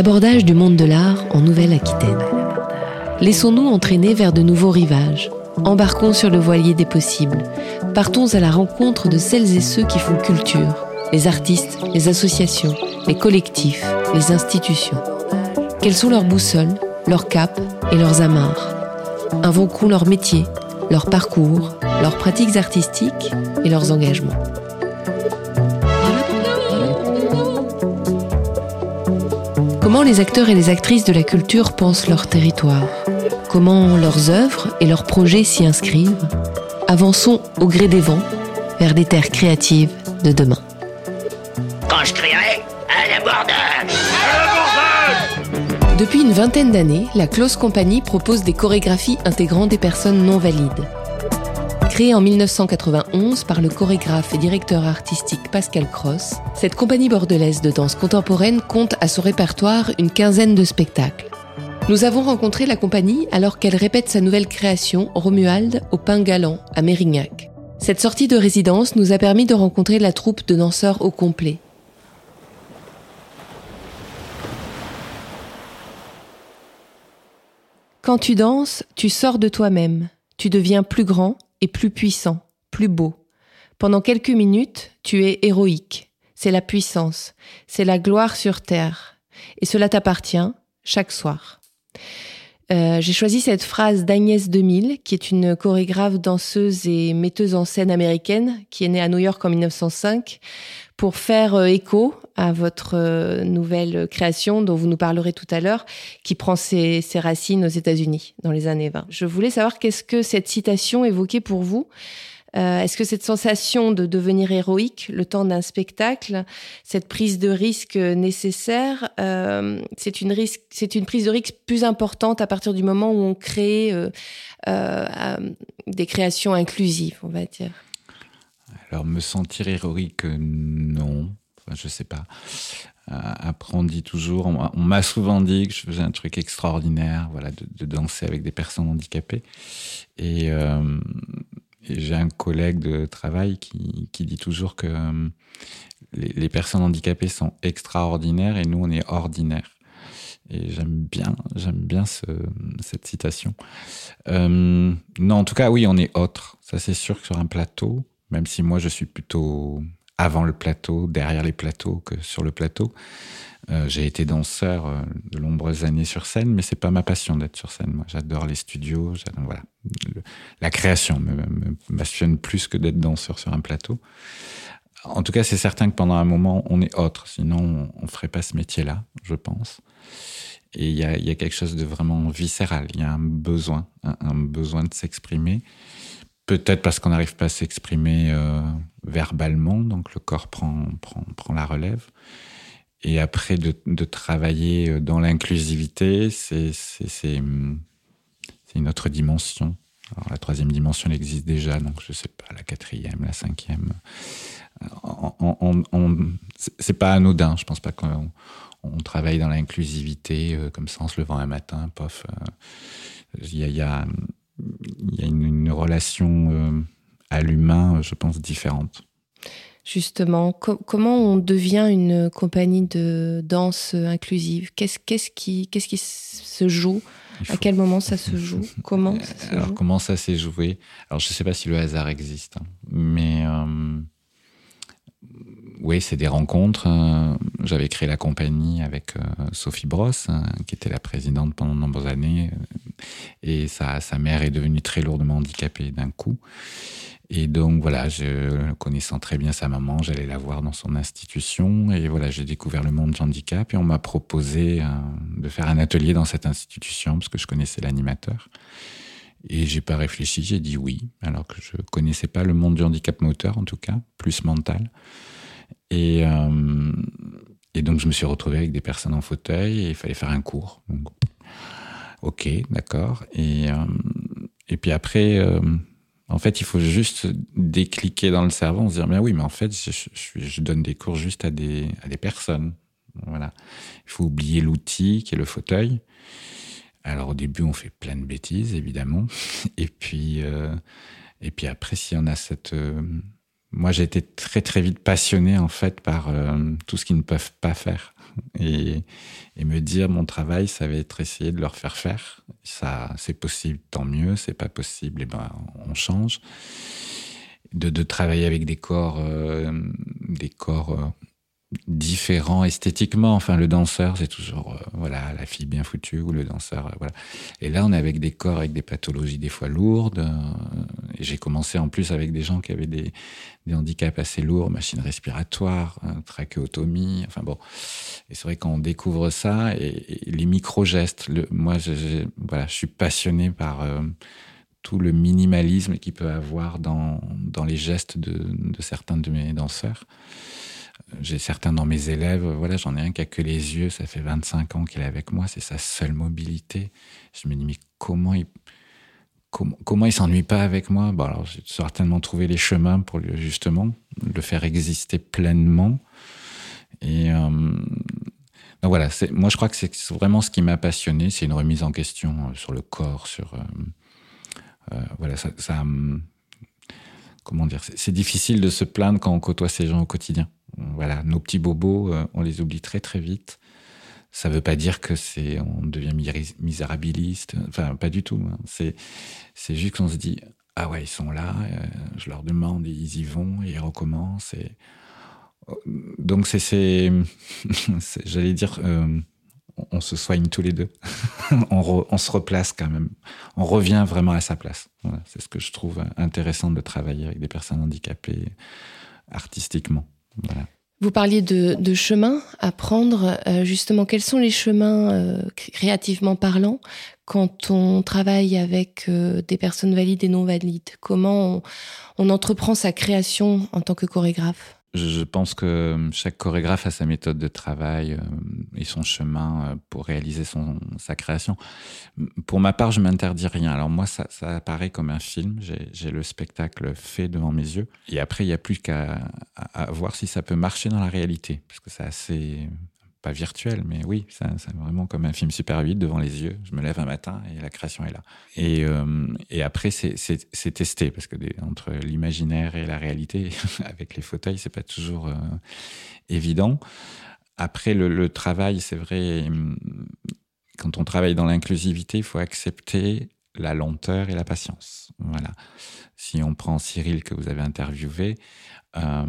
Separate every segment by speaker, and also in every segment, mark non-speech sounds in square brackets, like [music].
Speaker 1: L'abordage du monde de l'art en Nouvelle-Aquitaine. Laissons-nous entraîner vers de nouveaux rivages. Embarquons sur le voilier des possibles. Partons à la rencontre de celles et ceux qui font culture, les artistes, les associations, les collectifs, les institutions. Quelles sont leurs boussoles, leurs capes et leurs amarres? Invoquons leur métier, leur parcours, leurs pratiques artistiques et leurs engagements. Comment les acteurs et les actrices de la culture pensent leur territoire? Comment leurs œuvres et leurs projets s'y inscrivent? Avançons au gré des vents vers des terres créatives de demain.
Speaker 2: Quand je crierai à l'abordage
Speaker 1: Depuis une vingtaine d'années, la Close Company propose des chorégraphies intégrant des personnes non valides. Créée en 1991 par le chorégraphe et directeur artistique Pascal Cross, cette compagnie bordelaise de danse contemporaine compte à son répertoire une quinzaine de spectacles. Nous avons rencontré la compagnie alors qu'elle répète sa nouvelle création Romuald au Pain Galant à Mérignac. Cette sortie de résidence nous a permis de rencontrer la troupe de danseurs au complet. Quand tu danses, tu sors de toi-même, tu deviens plus grand et plus puissant, plus beau. Pendant quelques minutes, tu es héroïque. C'est la puissance, c'est la gloire sur terre. Et cela t'appartient chaque soir. Euh, j'ai choisi cette phrase d'Agnès 2000, qui est une chorégraphe, danseuse et metteuse en scène américaine, qui est née à New York en 1905, pour faire euh, écho à votre euh, nouvelle création dont vous nous parlerez tout à l'heure, qui prend ses, racines aux États-Unis dans les années 20. Je voulais savoir qu'est-ce que cette citation évoquait pour vous. Euh, Est-ce que cette sensation de devenir héroïque le temps d'un spectacle, cette prise de risque nécessaire, euh, c'est une prise de risque plus importante à partir du moment où on crée des créations inclusives, on va dire?
Speaker 3: Alors me sentir héroïque, non. Je sais pas. Euh, après, on dit toujours, on m'a- souvent dit que je faisais un truc extraordinaire, voilà, de, danser avec des personnes handicapées. Et, euh, et j'ai un collègue de travail qui, dit toujours que euh, les, personnes handicapées sont extraordinaires et nous, on est ordinaires. Et j'aime bien, j'aime bien ce, cette citation. Non, en tout cas, oui, on est autre. Ça, c'est sûr que sur un plateau, même si moi, je suis plutôt avant le plateau, derrière les plateaux que sur le plateau. Euh, j'ai été danseur euh, de nombreuses années sur scène, mais c'est pas ma passion d'être sur scène. Moi, j'adore les studios. Voilà, la création me, passionne plus que d'être danseur sur un plateau. En tout cas, c'est certain que pendant un moment, on est autre. Sinon, on, on ferait pas ce métier-là, je pense. Et il y a, quelque chose de vraiment viscéral. Il y a un besoin, un besoin de s'exprimer. Peut-être parce qu'on n'arrive pas à s'exprimer euh, verbalement, donc le corps prend, prend, prend la relève. Et après, de, travailler euh, dans l'inclusivité, c'est c'est- une autre dimension. La troisième dimension, elle existe déjà, donc je sais pas, la quatrième, la cinquième. Euh, c'est- pas anodin. Je pense pas qu'on on travaille dans l'inclusivité comme ça en se levant un matin, pof. Il y a, a, il y a une, une relation euh, à l'humain, je pense, différente.
Speaker 1: Justement, co- comment on devient une compagnie de danse inclusive? Qu'est-ce qui, se joue? À quel moment ça [laughs] se joue? Comment ça se
Speaker 3: Alors,
Speaker 1: joue?
Speaker 3: comment ça s'est joué? Alors, je sais pas si le hasard existe, hein, mais euh, oui, c'est des rencontres. euh, J'avais créé la compagnie avec euh, Sophie Brosse, hein, qui était la présidente pendant de nombreuses années, euh, et sa, sa mère est devenue très lourdement handicapée d'un coup. Et donc voilà, connaissant très bien sa maman, j'allais la voir dans son institution et voilà, j'ai découvert le monde du handicap et on m'a proposé euh, de faire un atelier dans cette institution parce que je connaissais l'animateur. Et j'ai pas réfléchi, j'ai dit oui, alors que je connaissais pas le monde du handicap moteur en tout cas, plus mental. Et, euh, et donc je me suis retrouvé avec des personnes en fauteuil et il fallait faire un cours. Ok, d'accord. Et, euh, puis après, euh, en fait, il faut juste décliquer dans le cerveau, se dire, mais oui, mais en fait, je, donne des cours juste à des, à des personnes. Voilà. Il faut oublier l'outil qui est le fauteuil. Alors au début, on fait plein de bêtises, évidemment. [laughs] Et puis, euh, et puis après, si on a cette, moi, j'ai été très très vite passionné en fait par euh, tout ce qu'ils ne peuvent pas faire et, me dire mon travail, ça va être essayer de leur faire faire. Ça, c'est possible, tant mieux. C'est pas possible, et ben on change. De, travailler avec des corps, euh, des corps euh, différent esthétiquement. Enfin, le danseur, c'est toujours voilà la fille bien foutue ou le danseur. Voilà. Et là, on est avec des corps avec des pathologies des fois lourdes. J'ai commencé en plus avec des gens qui avaient des, handicaps assez lourds, machine respiratoire, hein, trachéotomie. Enfin bon. Et c'est vrai quand on découvre ça et, les micro gestes. Le, moi, je, voilà, je suis passionné par euh, tout le minimalisme qu'il peut avoir dans dans les gestes de, de certains de mes danseurs j'ai certains dans mes élèves, voilà, j'en ai un qui a que les yeux, ça fait 25 ans qu'il est avec moi, c'est sa seule mobilité. Je me dis, mais comment il, comment, comment il s'ennuie pas avec moi? Bon, alors j'ai certainement trouvé les chemins pour lui, justement le faire exister pleinement. Et euh, voilà, moi je crois que c'est vraiment ce qui m'a passionné, c'est une remise en question sur le corps, sur euh, euh, voilà, ça, ça comment dire, c'est difficile de se plaindre quand on côtoie ces gens au quotidien voilà, nos petits bobos, euh, on les oublie très très vite. Ça veut pas dire que c'est on devient misérabiliste, enfin pas du tout. Hein. C'est juste qu'on se dit ah ouais ils sont là, euh, je leur demande ils y vont ils recommencent et donc [laughs] c'est j'allais dire euh, on se soigne tous les deux, [laughs] on, se replace quand même, on revient vraiment à sa place. C'est ce que je trouve intéressant de travailler avec des personnes handicapées artistiquement. Voilà.
Speaker 1: Vous parliez de, de chemin à prendre. Euh, justement, quels sont les chemins euh, créativement parlant quand on travaille avec euh, des personnes valides et non valides? Comment on entreprend sa création en tant que chorégraphe?
Speaker 3: Je pense que chaque chorégraphe a sa méthode de travail euh, et son chemin euh, pour réaliser son, sa création. Pour ma part, je m'interdis rien. Alors moi, ça, ça apparaît comme un film. J'ai le spectacle fait devant mes yeux. Et après, il n'y a plus qu'à voir si ça peut marcher dans la réalité. Parce que c'est assez pas virtuel, mais oui, c'est vraiment comme un film super vite devant les yeux. Je me lève un matin et la création est là. Et, euh, après, c'est testé parce que entre l'imaginaire et la réalité, [laughs] avec les fauteuils, c'est pas toujours euh, évident. Après, le, travail, c'est vrai, quand on travaille dans l'inclusivité, il faut accepter la lenteur et la patience. Voilà. Si on prend Cyril que vous avez interviewé, euh,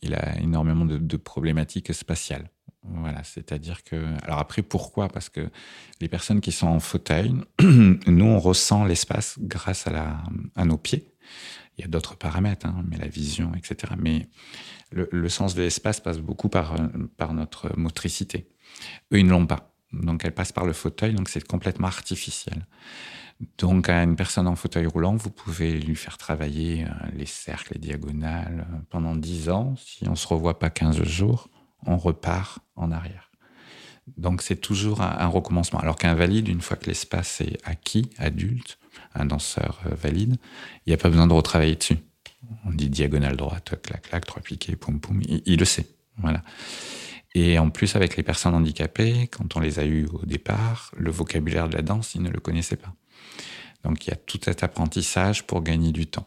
Speaker 3: il a énormément de problématiques spatiales voilà, c'est-à-dire que. Alors après, pourquoi? Parce que les personnes qui sont en fauteuil, [clears throat] nous, on ressent l'espace grâce à, nos pieds. Il y a d'autres paramètres, hein, mais la vision, etc. Mais le, sens de l'espace passe beaucoup par, par notre motricité. Eux, ils ne l'ont pas. Donc, elle passe par le fauteuil, donc c'est complètement artificiel. Donc, à une personne en fauteuil roulant, vous pouvez lui faire travailler euh, les cercles, les diagonales euh, pendant 10 ans. Si on ne se revoit pas 15 jours, on repart en arrière. Donc c'est toujours un, recommencement. Alors qu'un valide, une fois que l'espace est acquis, adulte, un danseur euh, valide, il n'y a pas besoin de retravailler dessus. On dit diagonale droite, clac, clac, trois piquets, poum, poum, il, il, le sait. Voilà. Et en plus, avec les personnes handicapées, quand on les a eues au départ, le vocabulaire de la danse, ils ne le connaissaient pas. Donc il y a tout cet apprentissage pour gagner du temps.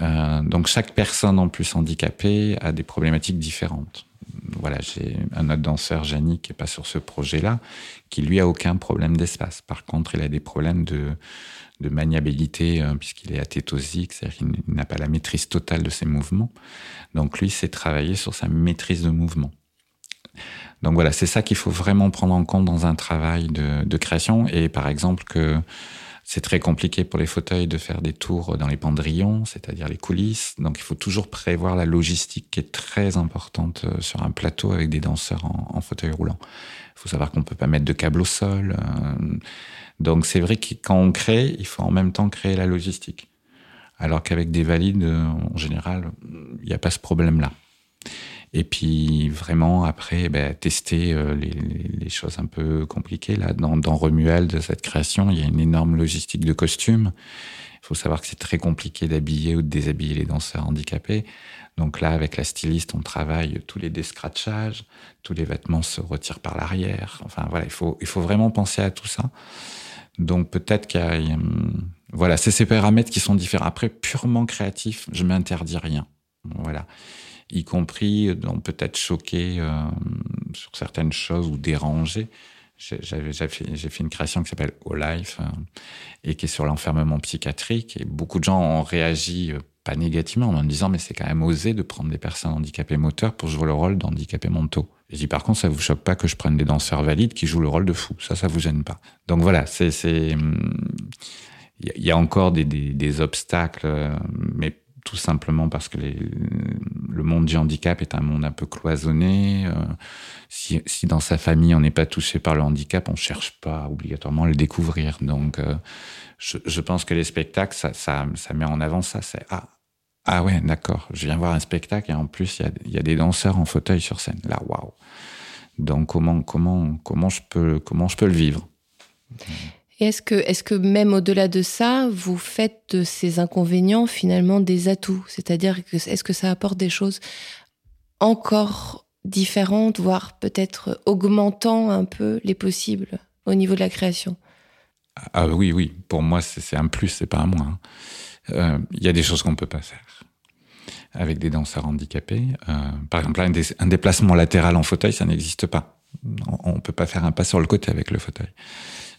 Speaker 3: Euh, donc chaque personne en plus handicapée a des problématiques différentes voilà, j'ai un autre danseur, Jani, qui est pas sur ce projet-là, qui lui a aucun problème d'espace. Par contre, il a des problèmes de, maniabilité, euh, puisqu'il est athétosique, c'est-à-dire qu'il n'a pas la maîtrise totale de ses mouvements. Donc lui, c'est travailler sur sa maîtrise de mouvement. Donc voilà, c'est ça qu'il faut vraiment prendre en compte dans un travail de création. Et par exemple, que c'est très compliqué pour les fauteuils de faire des tours dans les pendrillons, c'est-à-dire les coulisses. Donc il faut toujours prévoir la logistique qui est très importante euh, sur un plateau avec des danseurs en, fauteuil roulant. Il faut savoir qu'on peut pas mettre de câble au sol. Euh, donc c'est vrai que quand on crée, il faut en même temps créer la logistique. Alors qu'avec des valides, euh, en général, il n'y a pas ce problème-là. Et puis vraiment après ben, tester euh, les, choses un peu compliquées là dans, dans Remuel de cette création, il y a une énorme logistique de costumes. Il faut savoir que c'est très compliqué d'habiller ou de déshabiller les danseurs handicapés. Donc là, avec la styliste, on travaille tous les descratchages, tous les vêtements se retirent par l'arrière. Enfin voilà, il faut, il faut vraiment penser à tout ça. Donc peut-être qu'il y a, voilà, c'est ces paramètres qui sont différents. Après, purement créatif, je m'interdis rien. Voilà. Y compris donc peut-être choqué euh, sur certaines choses ou dérangé. J'ai fait, une création qui s'appelle All Life euh, et qui est sur l'enfermement psychiatrique. Et beaucoup de gens ont réagi euh, pas négativement en me disant mais c'est quand même osé de prendre des personnes handicapées moteurs pour jouer le rôle d'handicapés mentaux. Je dis par contre ça vous choque pas que je prenne des danseurs valides qui jouent le rôle de fou. Ça, ça vous gêne pas. Donc voilà, c'est il y a encore des, des, des obstacles, mais tout simplement parce que le monde du handicap est un monde un peu cloisonné. Euh, si, dans sa famille on n'est pas touché par le handicap, on cherche pas obligatoirement à le découvrir. Donc, euh, je, pense que les spectacles, ça, ça, met en avant ça. C'est ah, ah ouais, d'accord. Je viens voir un spectacle et en plus il y y a, des danseurs en fauteuil sur scène. Là, waouh. Donc comment comment comment je peux comment je peux le vivre?
Speaker 1: Est-ce que, est-ce que même au-delà de ça, vous faites de ces inconvénients finalement des atouts? C'est-à-dire est-ce que ça apporte des choses encore différentes, voire peut-être augmentant un peu les possibles au niveau de la création?
Speaker 3: Ah oui, oui. Pour moi, c'est un plus, c'est pas un moins. Il euh, y a des choses qu'on peut pas faire avec des danseurs handicapés. Euh, par exemple, un, un, déplacement latéral en fauteuil, ça n'existe pas. On ne peut pas faire un pas sur le côté avec le fauteuil.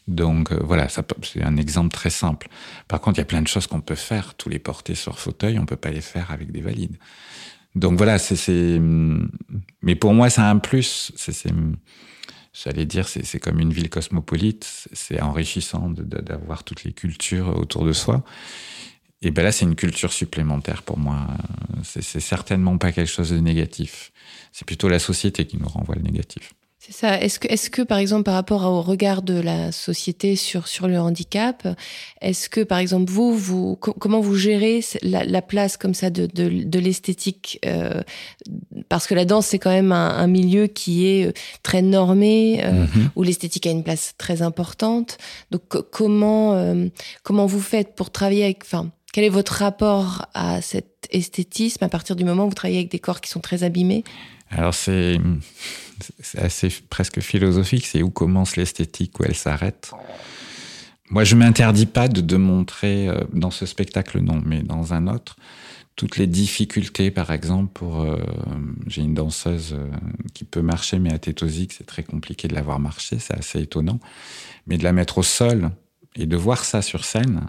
Speaker 3: Donc euh, voilà, c'est un exemple très simple. Par contre, il y a plein de choses qu'on peut faire. Tous les porter sur fauteuil, on peut pas les faire avec des valides. Donc voilà, c'est. Mais pour moi, c'est un plus. C'est. J'allais dire, c'est comme une ville cosmopolite. C'est enrichissant d'avoir toutes les cultures autour de soi. Et ben là, c'est une culture supplémentaire pour moi. C'est certainement pas quelque chose de négatif. C'est plutôt la société qui nous renvoie le négatif.
Speaker 1: C'est ça. Est-ce que, est-ce que, par exemple, par rapport au regard de la société sur sur le handicap, est-ce que, par exemple, vous, vous, comment vous gérez la, la place comme ça de de, de l'esthétique euh, Parce que la danse, c'est quand même un, un, milieu qui est euh, très normé, euh, mm-hmm. où l'esthétique a une place très importante. Donc, comment euh, comment vous faites pour travailler avec, enfin, quel est votre rapport à cet esthétisme à partir du moment où vous travaillez avec des corps qui sont très abîmés?
Speaker 3: Alors c'est c'est assez presque philosophique, c'est où commence l'esthétique, où elle s'arrête. Moi, je m'interdis pas de, de montrer euh, dans ce spectacle, non, mais dans un autre, toutes les difficultés, par exemple, pour euh, j'ai une danseuse euh, qui peut marcher, mais athétosique, c'est très compliqué de la voir marcher, c'est assez étonnant. Mais de la mettre au sol et de voir ça sur scène,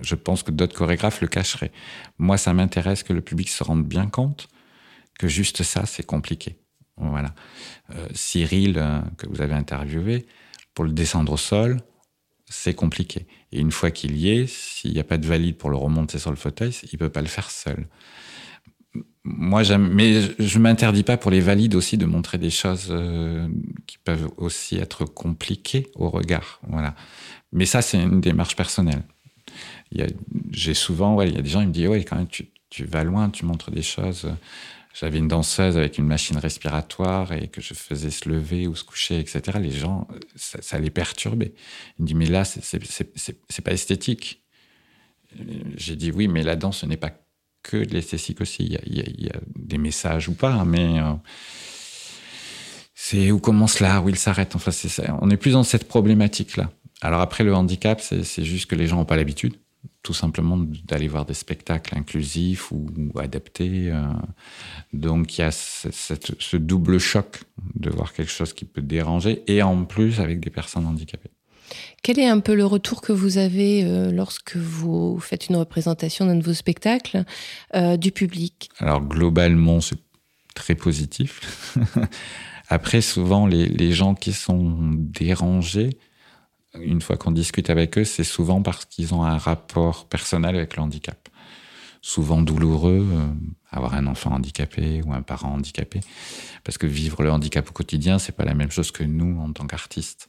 Speaker 3: je pense que d'autres chorégraphes le cacheraient. Moi, ça m'intéresse que le public se rende bien compte que juste ça, c'est compliqué. Voilà. Euh, Cyril, euh, que vous avez interviewé, pour le descendre au sol, c'est compliqué. Et une fois qu'il y est, s'il n'y a pas de valide pour le remonter sur le fauteuil, il peut pas le faire seul. Moi, mais je m'interdis pas pour les valides aussi de montrer des choses euh, qui peuvent aussi être compliquées au regard. Voilà. Mais ça, c'est une démarche personnelle. J'ai souvent, il y a des gens qui me disent, ouais, quand même, tu vas loin, tu montres des choses j'avais une danseuse avec une machine respiratoire et que je faisais se lever ou se coucher, etc. Les gens, ça, les perturbait. Ils me disent, mais là, c'est pas esthétique. J'ai dit, oui, mais la danse, ce n'est pas que de l'esthétique aussi. Il y, a, des messages ou pas, mais euh, c'est où commence l'art, où il s'arrête. Enfin, on est plus dans cette problématique-là. Alors après, le handicap, c'est juste que les gens n'ont pas l'habitude tout simplement d'aller voir des spectacles inclusifs ou, ou adaptés. Euh. Donc il y a cette, ce double choc de voir quelque chose qui peut déranger et en plus avec des personnes handicapées.
Speaker 1: Quel est un peu le retour que vous avez euh, lorsque vous faites une représentation d'un de vos spectacles euh, du public?
Speaker 3: Alors globalement, c'est très positif. [laughs] Après, souvent, les, les gens qui sont dérangés, une fois qu'on discute avec eux, c'est souvent parce qu'ils ont un rapport personnel avec le handicap. Souvent douloureux, euh, avoir un enfant handicapé ou un parent handicapé, parce que vivre le handicap au quotidien, c'est pas la même chose que nous en tant qu'artistes.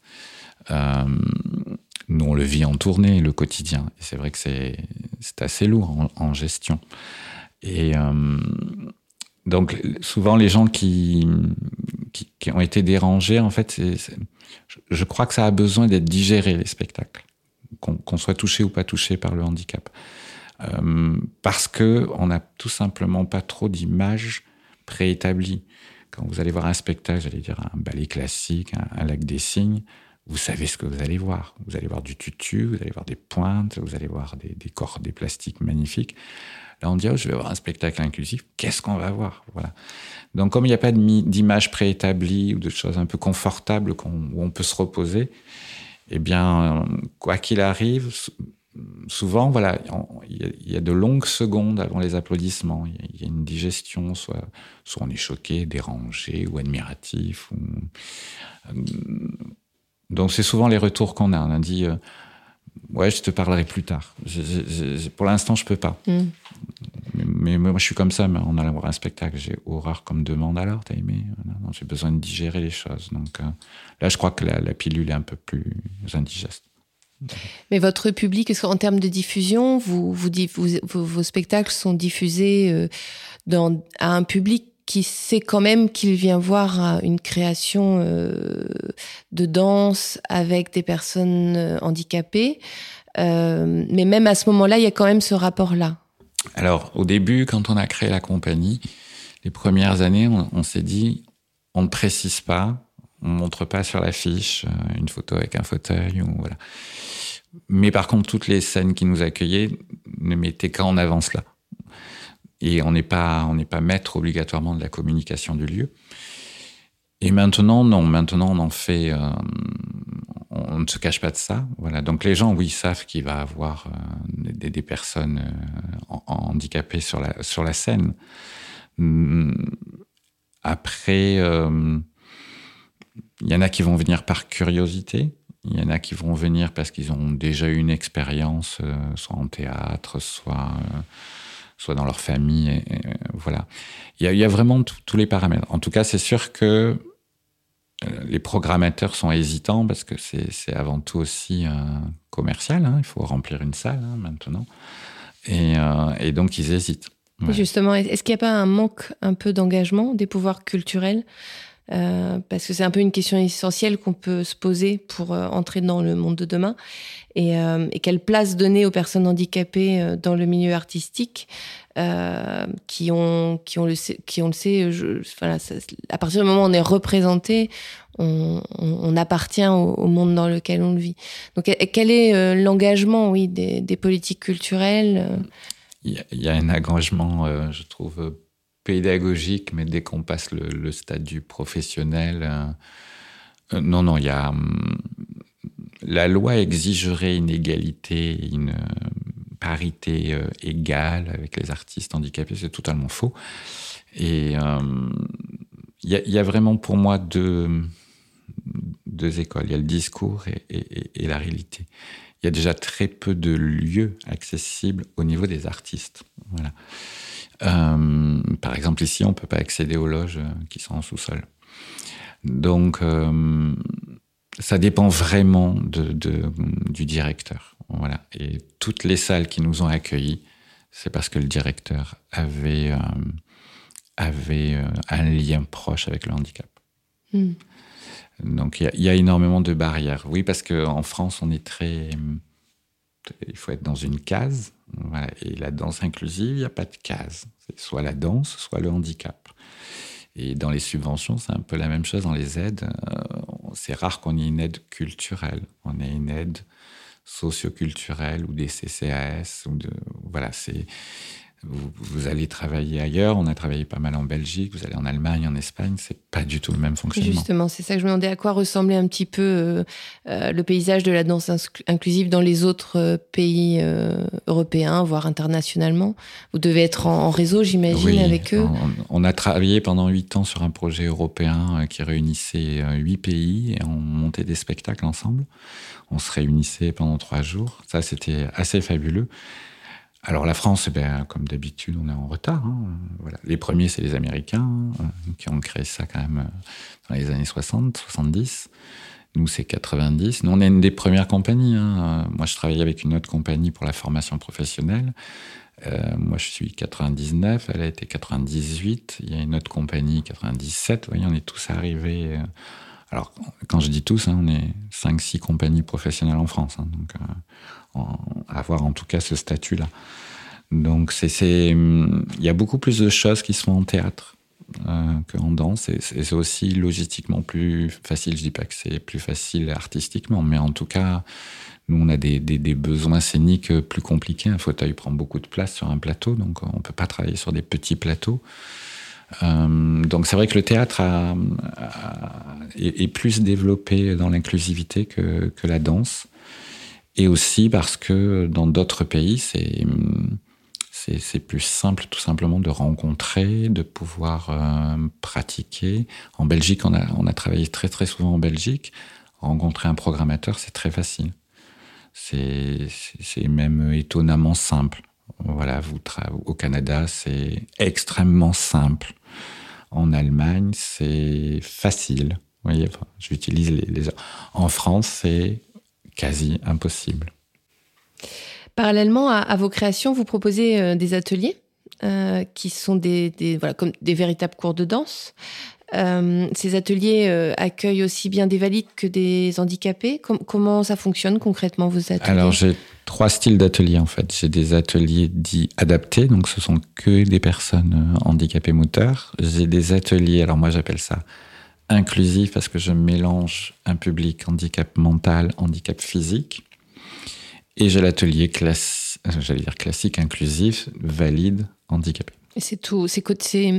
Speaker 3: Euh, nous, on le vit en tournée, le quotidien. Et c'est vrai que c'est assez lourd en, gestion. Et euh, donc, souvent, les gens qui, qui, ont été dérangés, en fait, je crois que ça a besoin d'être digéré, les spectacles, qu'on qu soit touché ou pas touché par le handicap. Euh, parce que on n'a tout simplement pas trop d'images préétablies. Quand vous allez voir un spectacle, j'allais dire un ballet classique, un, lac des signes, vous savez ce que vous allez voir. Vous allez voir du tutu, vous allez voir des pointes, vous allez voir des, des corps, des plastiques magnifiques. Là, on dit, oh, je vais voir un spectacle inclusif. Qu'est-ce qu'on va voir? Voilà. Donc, comme il n'y a pas d'image préétablie ou de choses un peu confortables où on peut se reposer, eh bien, quoi qu'il arrive, souvent, voilà, il y a de longues secondes avant les applaudissements. Il y a une digestion, soit, soit on est choqué, dérangé ou admiratif. Euh, donc, c'est souvent les retours qu'on a. On a dit, euh, ouais, je te parlerai plus tard. pour l'instant, je peux pas. Mm. Mais, moi, je suis comme ça, mais on voir un spectacle, j'ai horreur comme demande alors, t'as aimé J'ai besoin de digérer les choses. Donc euh, là, je crois que la, pilule est un peu plus indigeste.
Speaker 1: Mais votre public, est-ce qu'en termes de diffusion, vous, vous, vos spectacles sont diffusés euh, dans, à un public qui sait quand même qu'il vient voir euh, une création de danse avec des personnes handicapées. mais même à ce moment-là, il y a quand même ce rapport-là.
Speaker 3: Alors, au début, quand on a créé la compagnie, les premières années, on, s'est dit, on ne précise pas, on montre pas sur l'affiche euh, une photo avec un fauteuil ou voilà. Mais par contre, toutes les scènes qui nous accueillaient ne mettaient qu'en avant cela. Et on n'est pas, on pas maître obligatoirement de la communication du lieu. Et maintenant, non. Maintenant, on en fait. Euh, on ne se cache pas de ça. Voilà. Donc les gens, oui, savent qu'il va avoir euh, des, personnes euh, handicapées sur la sur la scène. Hum, après, il y en a qui vont venir par curiosité. Il y en a qui vont venir parce qu'ils ont déjà eu une expérience, soit en théâtre, soit soit dans leur famille. voilà. Il y, a, il y a vraiment tous les paramètres. En tout cas, c'est sûr que euh, les programmateurs sont hésitants parce que c'est avant tout aussi euh, commercial. Hein. Il faut remplir une salle hein, maintenant. Euh, et, donc, ils hésitent.
Speaker 1: Justement, est-ce qu'il n'y a pas un manque un peu d'engagement des pouvoirs culturels parce que c'est un peu une question essentielle qu'on peut se poser pour entrer dans le monde de demain. Et, et, quelle place donner aux personnes handicapées dans le milieu artistique euh, qui ont qui ont le qui ont le sait à partir du moment où on est représenté on, on, appartient au, monde dans lequel on le vit donc quel est euh, l'engagement oui des, politiques culturelles
Speaker 3: il y, a, un engagement euh, je trouve pédagogique mais dès qu'on passe le, le statut professionnel non non il y a hum, la loi exigerait une égalité une parité euh, égale avec les artistes handicapés, c'est totalement faux. Et il euh, y, y, a vraiment pour moi deux, deux écoles. Il y a le discours et, la réalité. Il y a déjà très peu de lieux accessibles au niveau des artistes. Voilà. Euh, par exemple, ici, on ne peut pas accéder aux loges qui sont en sous-sol. Donc, euh, ça dépend vraiment du directeur. Voilà. Et toutes les salles qui nous ont accueillis, c'est parce que le directeur avait, euh, euh, un lien proche avec le handicap. Mm. Donc il y, a énormément de barrières. Oui, parce qu'en France, on est très... Il faut être dans une case. Et la danse inclusive, il n'y a pas de case. C'est soit la danse, soit le handicap. Et dans les subventions, c'est un peu la même chose. Dans les aides, euh, c'est rare qu'on ait une aide culturelle. On ait une aide socioculturelle ou des CCAS. Ou voilà, c'est vous, allez travailler ailleurs. On a travaillé pas mal en Belgique. Vous allez en Allemagne, en Espagne. C'est pas du tout le même fonctionnement.
Speaker 1: Justement, c'est ça que je me demandais à quoi ressemblait un petit peu euh, euh, le paysage de la danse inclusive dans les autres euh, pays européens, voire internationalement? Vous devez être en, réseau, j'imagine, avec eux?
Speaker 3: On, on, a travaillé pendant huit ans sur un projet européen qui réunissait huit pays et on montait des spectacles ensemble. On se réunissait pendant trois jours. Ça, c'était assez fabuleux. Alors la France, eh comme d'habitude, on est en retard. Hein. Voilà. Les premiers, c'est les Américains euh, qui ont créé ça quand même euh, dans les années 60, 70. Nous, c'est 90. Nous, on est une des premières compagnies. Hein. Moi, je travaillais avec une autre compagnie pour la formation professionnelle. Euh, moi, je suis 99, elle a été 98. Il y a une autre compagnie, 97. Vous voyez, on est tous arrivés. Euh, alors, quand je dis tous, hein, on est 5-6 compagnies professionnelles en France. Donc, euh, avoir en tout cas ce statut-là. Donc, il y a beaucoup plus de choses qui sont en théâtre. euh, qu'en danse. Et c'est aussi logistiquement plus facile. Je dis pas que c'est plus facile artistiquement, mais en tout cas, nous, on a des, besoins scéniques plus compliqués. Un fauteuil prend beaucoup de place sur un plateau, donc on peut pas travailler sur des petits plateaux. Euh, donc c'est vrai que le théâtre a, a, est, est, plus développé dans l'inclusivité que, que la danse. Et aussi parce que dans d'autres pays, c'est c'est plus simple tout simplement de rencontrer, de pouvoir euh, pratiquer. En Belgique, on a, on a travaillé très très souvent en Belgique. Rencontrer un programmateur, c'est très facile. C'est même étonnamment simple. Voilà, vous au Canada, c'est extrêmement simple. En Allemagne, c'est facile. Vous voyez, enfin, j'utilise les. En France, c'est quasi impossible.
Speaker 1: Parallèlement à, à, vos créations, vous proposez euh, des ateliers euh, qui sont des, des, voilà, comme des véritables cours de danse. Euh, ces ateliers euh, accueillent aussi bien des valides que des handicapés. Com comment ça fonctionne concrètement vos ateliers?
Speaker 3: Alors j'ai trois styles d'ateliers en fait. J'ai des ateliers dits adaptés, donc ce sont que des personnes handicapées moteurs. J'ai des ateliers, alors moi j'appelle ça inclusif parce que je mélange un public handicap mental, handicap physique. Et j'ai l'atelier classique, j'allais dire classique, inclusif, valide, handicapé.
Speaker 1: C'est tout, c'est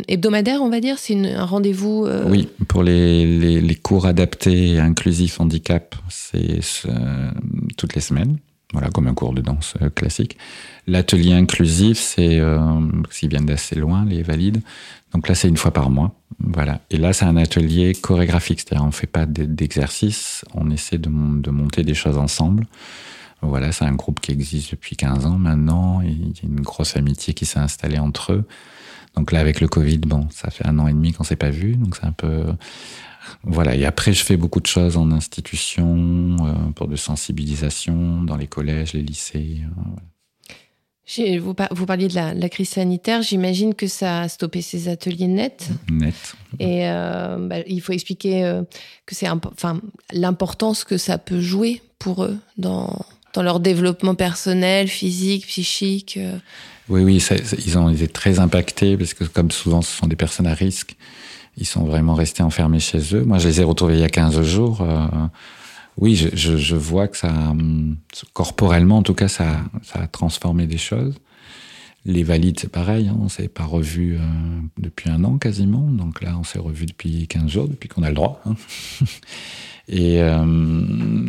Speaker 1: hebdomadaire, on va dire? C'est un rendez-vous
Speaker 3: euh... Oui, pour les, les, les, cours adaptés inclusifs handicap, c'est euh, toutes les semaines, voilà, comme un cours de danse euh, classique. L'atelier inclusif, c'est, euh, s'ils viennent d'assez loin, les valides, donc là, c'est une fois par mois. Voilà. Et là, c'est un atelier chorégraphique, c'est-à-dire on fait pas d'exercice, on essaie de, monter des choses ensemble. Voilà, c'est un groupe qui existe depuis 15 ans maintenant. Il y a une grosse amitié qui s'est installée entre eux. Donc là, avec le Covid, bon, ça fait un an et demi qu'on s'est pas vu, donc c'est un peu voilà. Et après, je fais beaucoup de choses en institution euh, pour de sensibilisation dans les collèges, les lycées.
Speaker 1: Euh, vous, vous, parliez de la, la crise sanitaire. J'imagine que ça a stoppé ces ateliers nets.
Speaker 3: Net.
Speaker 1: Et euh, bah, il faut expliquer que c'est enfin l'importance que ça peut jouer pour eux dans dans leur développement personnel, physique, psychique.
Speaker 3: Oui, oui, ça, ils ont été très impactés parce que comme souvent ce sont des personnes à risque, ils sont vraiment restés enfermés chez eux. Moi, je les ai retrouvés il y a 15 jours. Euh, oui, je, vois que ça, corporellement en tout cas, ça, a transformé des choses. Les valides, c'est pareil, hein, on s'est pas revu euh, depuis un an quasiment. Donc là, on s'est revu depuis 15 jours, depuis qu'on a le droit. Hein. [laughs] Et euh,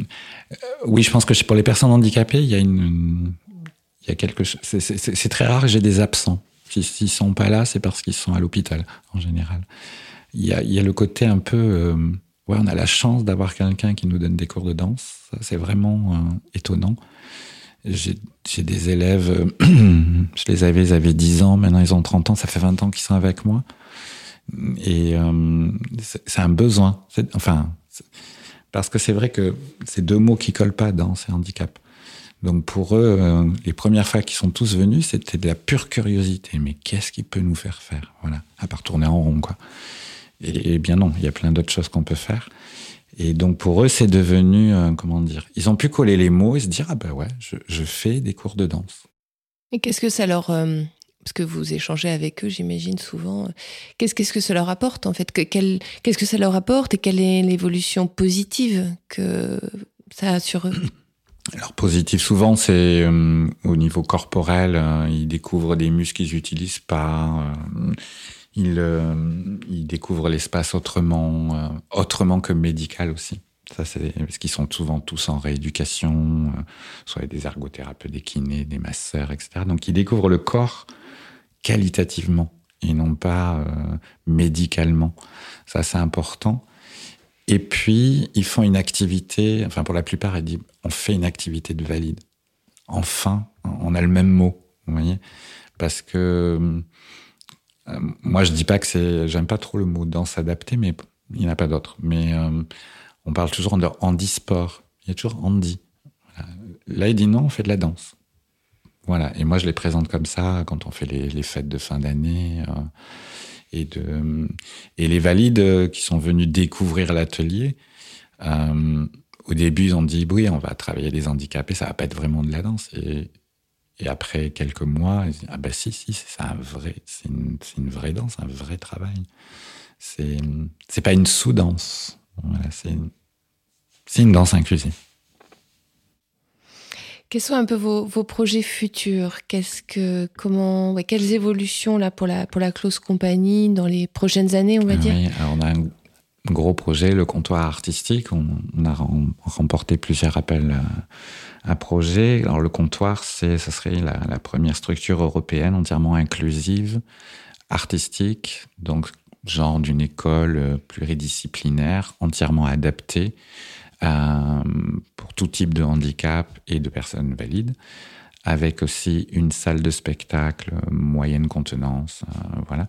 Speaker 3: oui, je pense que pour les personnes handicapées, il y a une, quelque chose. C'est très rare. J'ai des absents. S'ils sont pas là, c'est parce qu'ils sont à l'hôpital en général. Il y a, y a le côté un peu. Euh, ouais, on a la chance d'avoir quelqu'un qui nous donne des cours de danse. C'est vraiment euh, étonnant. J'ai des élèves, euh, [clears throat] je les avais, ils avaient 10 ans, maintenant ils ont 30 ans, ça fait 20 ans qu'ils sont avec moi. Et c'est un besoin. Enfin, parce que c'est vrai que c'est deux mots qui collent pas dans ces handicaps. Donc pour eux, les premières fois qu'ils sont tous venus, c'était de la pure curiosité. Mais qu'est-ce qui peut nous faire faire? Voilà, à part tourner en rond, quoi. Et, et bien non, il y a plein d'autres choses qu'on peut faire. Et donc pour eux, c'est devenu, euh, comment dire, ils ont pu coller les mots et se dire ah ben ouais, je, je fais des cours de danse.
Speaker 1: Et qu'est-ce que ça leur euh, parce que vous échangez avec eux, j'imagine souvent. Qu'est-ce qu'est-ce que ça leur apporte en fait? Qu'est-ce que ça leur apporte et quelle est l'évolution positive que ça a sur eux? [clears throat]
Speaker 3: Alors positive, souvent c'est euh, au niveau corporel, ils découvrent des muscles qu'ils n'utilisent pas. Euh, ils, euh, ils, découvrent l'espace autrement, euh, autrement que médical aussi. Ça, c'est parce qu'ils sont souvent tous en rééducation, soit des ergothérapeutes, des kinés, des masseurs, etc. Donc ils découvrent le corps qualitativement et non pas euh, médicalement. Ça, c'est important. Et puis, ils font une activité, enfin pour la plupart, ils disent, on fait une activité de valide. Enfin, on a le même mot, vous voyez Parce que euh, moi, je dis pas que c'est, j'aime pas trop le mot danse adaptée, mais il n'y en a pas d'autre. Mais euh, on parle toujours de handisport. Il y a toujours handi. Là, il dit non, on fait de la danse. Voilà. Et moi, je les présente comme ça quand on fait les, fêtes de fin d'année. Euh, et, les valides euh, qui sont venus découvrir l'atelier, euh, au début, ils ont dit oui, on va travailler les handicapés, ça va pas être vraiment de la danse. Et, Et après quelques mois, ils disent, ah ben si, si, c'est un vrai, c'est une, une, vraie danse, un vrai travail. C'est, c'est pas une sous-danse. Voilà, c'est, une danse inclusive.
Speaker 1: Quels sont un peu vos, vos projets futurs? Qu'est-ce que, comment, ouais, quelles évolutions là pour la pour la close compagnie dans les prochaines années, on va dire?
Speaker 3: oui, alors on a un gros projet, le comptoir artistique. On, a remporté plusieurs appels à, à projets. Alors le comptoir, c'est, ça serait la, première structure européenne entièrement inclusive, artistique, donc genre d'une école pluridisciplinaire, entièrement adaptée euh, pour tout type de handicap et de personnes valides, avec aussi une salle de spectacle moyenne contenance, euh, voilà,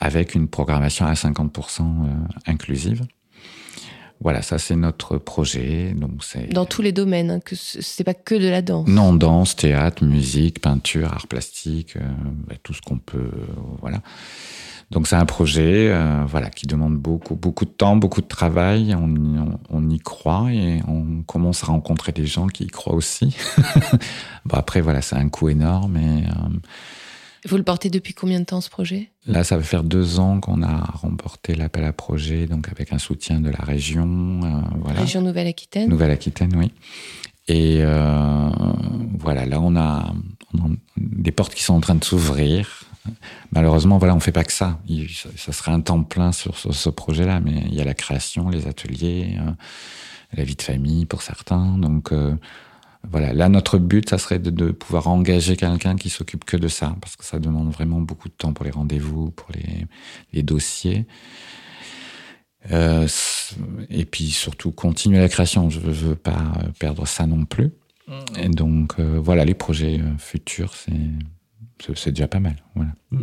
Speaker 3: avec une programmation à 50% euh, inclusive. Voilà, ça c'est notre projet. Donc c'est
Speaker 1: dans tous les domaines, hein, que c'est pas que de la danse.
Speaker 3: Non, danse, théâtre, musique, peinture, art plastique, euh, bah, tout ce qu'on peut, euh, voilà. Donc c'est un projet, euh, voilà, qui demande beaucoup, beaucoup de temps, beaucoup de travail. On, on, on, y croit et on commence à rencontrer des gens qui y croient aussi. [laughs] bon après voilà, c'est un coût énorme et
Speaker 1: vous le portez depuis combien de temps ce projet?
Speaker 3: Là, ça va faire deux ans qu'on a remporté l'appel à projet, donc avec un soutien de la région. Euh, voilà.
Speaker 1: Région Nouvelle-Aquitaine
Speaker 3: Nouvelle-Aquitaine, oui. Et euh, voilà, là, on a, on a, des portes qui sont en train de s'ouvrir. Malheureusement, voilà, on fait pas que ça. Il, ça serait un temps plein sur ce, ce projet-là, mais il y a la création, les ateliers, euh, la vie de famille pour certains. Donc, euh, voilà, là notre but, ça serait de, de pouvoir engager quelqu'un qui s'occupe que de ça, parce que ça demande vraiment beaucoup de temps pour les rendez-vous, pour les, dossiers. Euh, et puis surtout continuer la création. Je veux, veux pas perdre ça non plus. Et donc euh, voilà, les projets futurs, c'est déjà pas mal. Voilà. [laughs]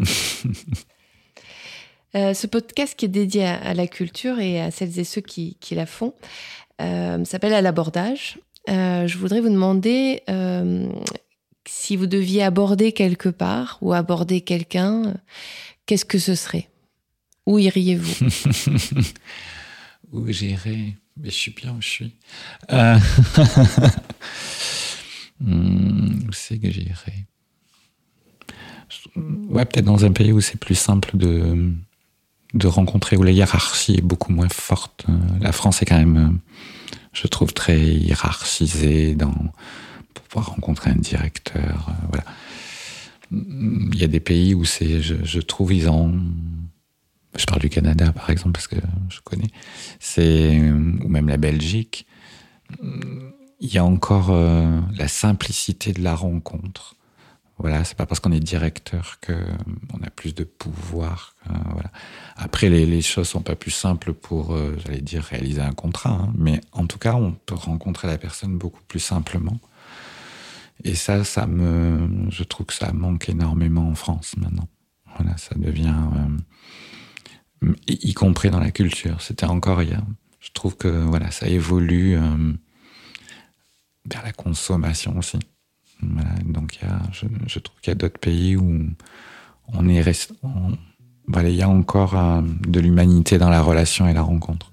Speaker 1: euh, ce podcast qui est dédié à, la culture et à celles et ceux qui, qui la font euh, s'appelle À l'abordage. Euh, je voudrais vous demander euh, si vous deviez aborder quelque part ou aborder quelqu'un, qu'est-ce que ce serait? Où iriez-vous? [laughs]
Speaker 3: Où j'irais? Mais je suis bien où je suis. Euh... [laughs] où c'est que j'irais? Ouais, peut-être dans un pays où c'est plus simple de, de rencontrer, où la hiérarchie est beaucoup moins forte. La France est quand même je trouve très hiérarchisé dans pour pouvoir rencontrer un directeur. Euh, voilà. Il y a des pays où c'est, je, trouve, ils ont. Je parle du Canada par exemple parce que je connais. C'est ou même la Belgique. Il y a encore euh, la simplicité de la rencontre. Voilà, c'est pas parce qu'on est directeur que on a plus de pouvoir. Euh, voilà. Après, les, choses sont pas plus simples pour, euh, j'allais dire, réaliser un contrat, hein, mais en tout cas, on peut rencontrer la personne beaucoup plus simplement. Et ça, ça me, je trouve que ça manque énormément en France maintenant. Voilà, ça devient, euh, y, compris dans la culture. C'était encore hier. Je trouve que voilà, ça évolue euh, vers la consommation aussi. Voilà, donc y a, je, trouve qu'il y a d'autres pays où on est resté, on, voilà, il y a encore euh, de l'humanité dans la relation et la rencontre.